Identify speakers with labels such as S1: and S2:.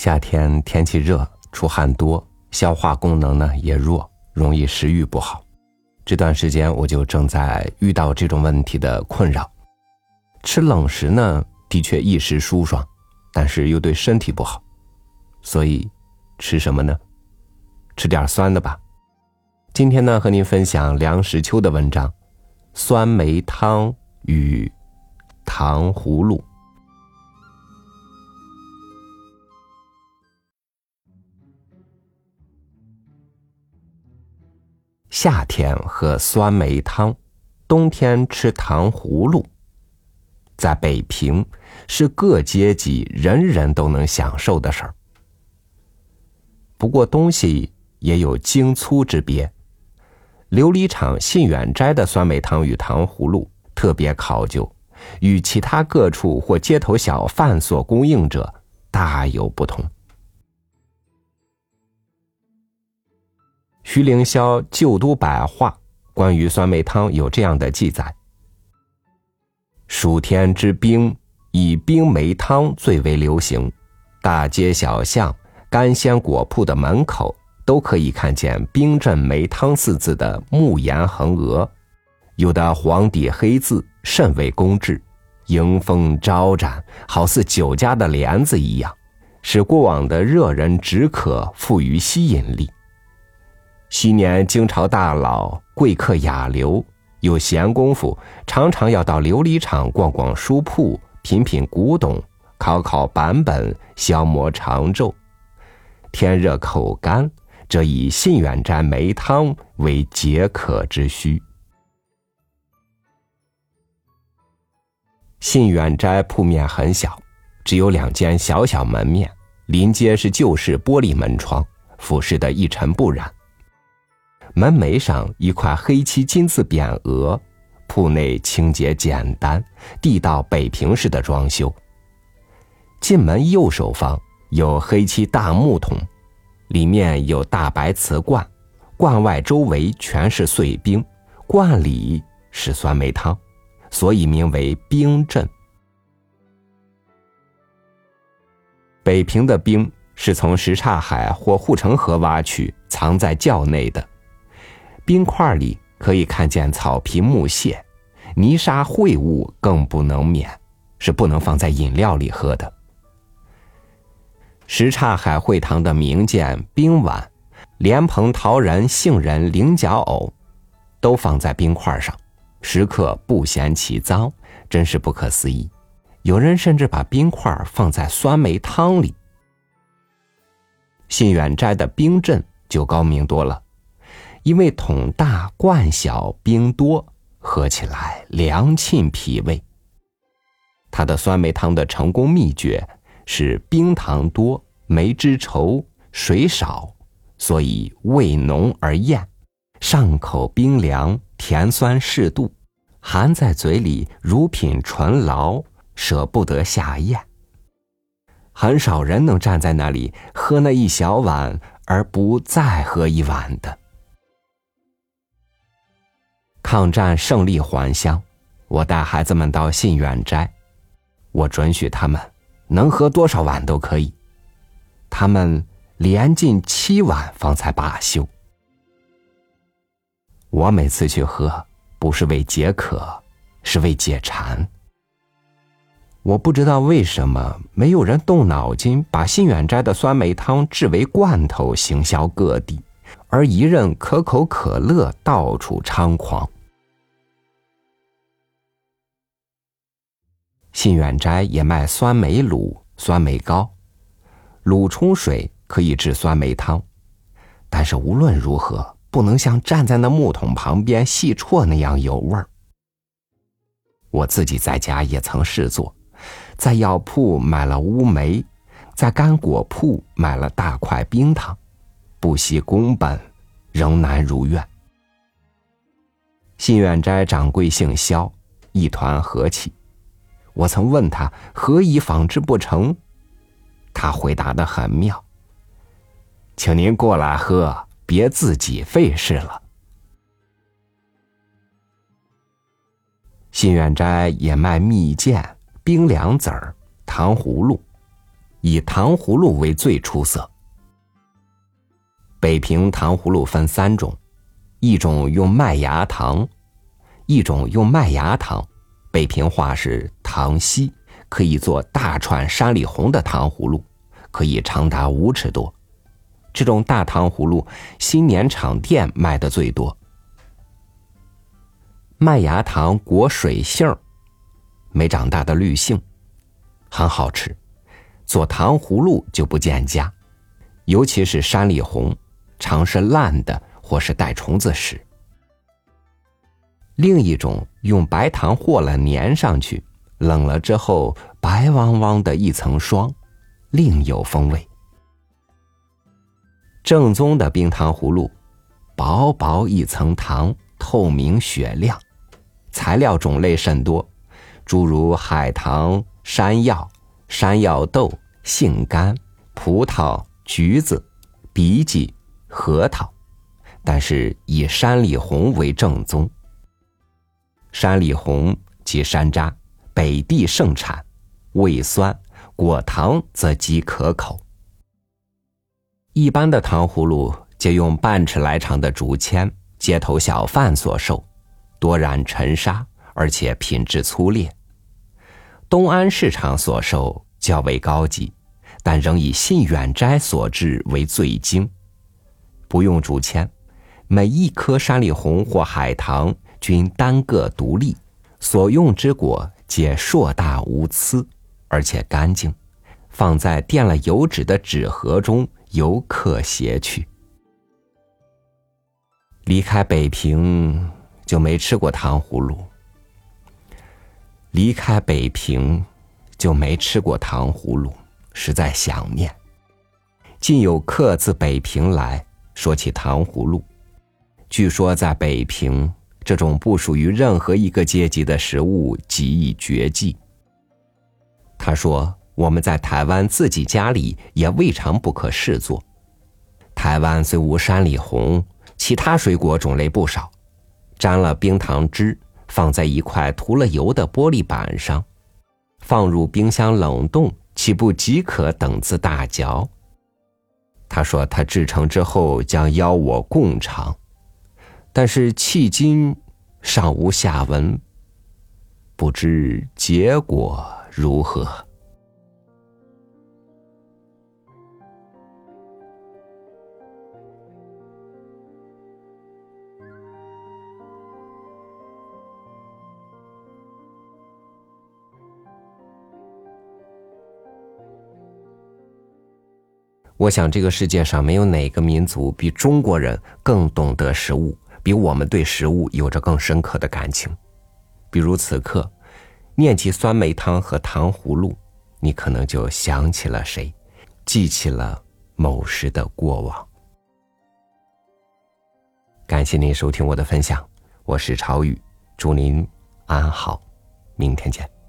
S1: 夏天天气热，出汗多，消化功能呢也弱，容易食欲不好。这段时间我就正在遇到这种问题的困扰。吃冷食呢，的确一时舒爽，但是又对身体不好，所以吃什么呢？吃点酸的吧。今天呢，和您分享梁实秋的文章《酸梅汤与糖葫芦》。夏天喝酸梅汤，冬天吃糖葫芦。在北平，是各阶级人人都能享受的事儿。不过，东西也有精粗之别。琉璃厂信远斋的酸梅汤与糖葫芦特别考究，与其他各处或街头小贩所供应者大有不同。徐凌霄《旧都百话》关于酸梅汤有这样的记载：暑天之冰，以冰梅汤最为流行，大街小巷、干鲜果铺的门口。都可以看见“冰镇梅汤”四字的木檐横额，有的黄底黑字，甚为工致，迎风招展，好似酒家的帘子一样，使过往的热人止渴富于吸引力。昔年京朝大佬、贵客雅流有闲工夫，常常要到琉璃厂逛逛书铺，品品古董，考考版本，消磨长昼。天热口干。这以信远斋梅汤为解渴之需。信远斋铺面很小，只有两间小小门面，临街是旧式玻璃门窗，俯视的一尘不染。门楣上一块黑漆金字匾额，铺内清洁简单，地道北平式的装修。进门右手方有黑漆大木桶。里面有大白瓷罐，罐外周围全是碎冰，罐里是酸梅汤，所以名为冰镇。北平的冰是从什刹海或护城河挖取，藏在窖内的。冰块里可以看见草皮木屑，泥沙秽物更不能免，是不能放在饮料里喝的。什刹海会堂的名剑冰碗、莲蓬陶人杏仁菱角藕，都放在冰块上，食客不嫌其脏，真是不可思议。有人甚至把冰块放在酸梅汤里。信远斋的冰镇就高明多了，因为桶大罐小冰多，喝起来凉沁脾胃。他的酸梅汤的成功秘诀。是冰糖多，梅汁稠，水少，所以味浓而艳，上口冰凉，甜酸适度，含在嘴里如品醇醪，舍不得下咽。很少人能站在那里喝那一小碗而不再喝一碗的。抗战胜利还乡，我带孩子们到信远斋，我准许他们。能喝多少碗都可以，他们连进七碗方才罢休。我每次去喝，不是为解渴，是为解馋。我不知道为什么没有人动脑筋把信远斋的酸梅汤制为罐头，行销各地，而一任可口可乐到处猖狂。信远斋也卖酸梅卤、酸梅糕，卤冲水可以制酸梅汤，但是无论如何不能像站在那木桶旁边细啜那样有味儿。我自己在家也曾试做，在药铺买了乌梅，在干果铺买了大块冰糖，不惜工本，仍难如愿。信远斋掌柜姓肖，一团和气。我曾问他何以仿制不成，他回答的很妙。请您过来喝，别自己费事了。信远斋也卖蜜饯、冰凉子儿、糖葫芦，以糖葫芦为最出色。北平糖葫芦分三种，一种用麦芽糖，一种用麦芽糖，北平话是糖稀，可以做大串山里红的糖葫芦，可以长达五尺多。这种大糖葫芦，新年场店卖的最多。麦芽糖裹水杏没长大的绿杏，很好吃。做糖葫芦就不见加，尤其是山里红。常是烂的，或是带虫子时。另一种用白糖和了粘上去，冷了之后白汪汪的一层霜，另有风味。正宗的冰糖葫芦，薄薄一层糖，透明雪亮，材料种类甚多，诸如海棠、山药、山药豆、杏干、葡萄、橘子、荸荠。核桃，但是以山里红为正宗。山里红即山楂，北地盛产，味酸，果糖则极可口。一般的糖葫芦皆用半尺来长的竹签，街头小贩所售，多染尘沙，而且品质粗劣。东安市场所售较为高级，但仍以信远斋所制为最精。不用竹签，每一颗山里红或海棠均单个独立，所用之果皆硕大无疵，而且干净，放在垫了油纸的纸盒中，游客携去。离开北平就没吃过糖葫芦，离开北平就没吃过糖葫芦，实在想念。近有客自北平来。说起糖葫芦，据说在北平，这种不属于任何一个阶级的食物极易绝迹。他说：“我们在台湾自己家里也未尝不可试做。台湾虽无山里红，其他水果种类不少，沾了冰糖汁，放在一块涂了油的玻璃板上，放入冰箱冷冻，岂不即可等字大嚼？”他说：“他制成之后将邀我共尝，但是迄今尚无下文，不知结果如何。”我想，这个世界上没有哪个民族比中国人更懂得食物，比我们对食物有着更深刻的感情。比如此刻，念起酸梅汤和糖葫芦，你可能就想起了谁，记起了某时的过往。感谢您收听我的分享，我是朝雨，祝您安好，明天见。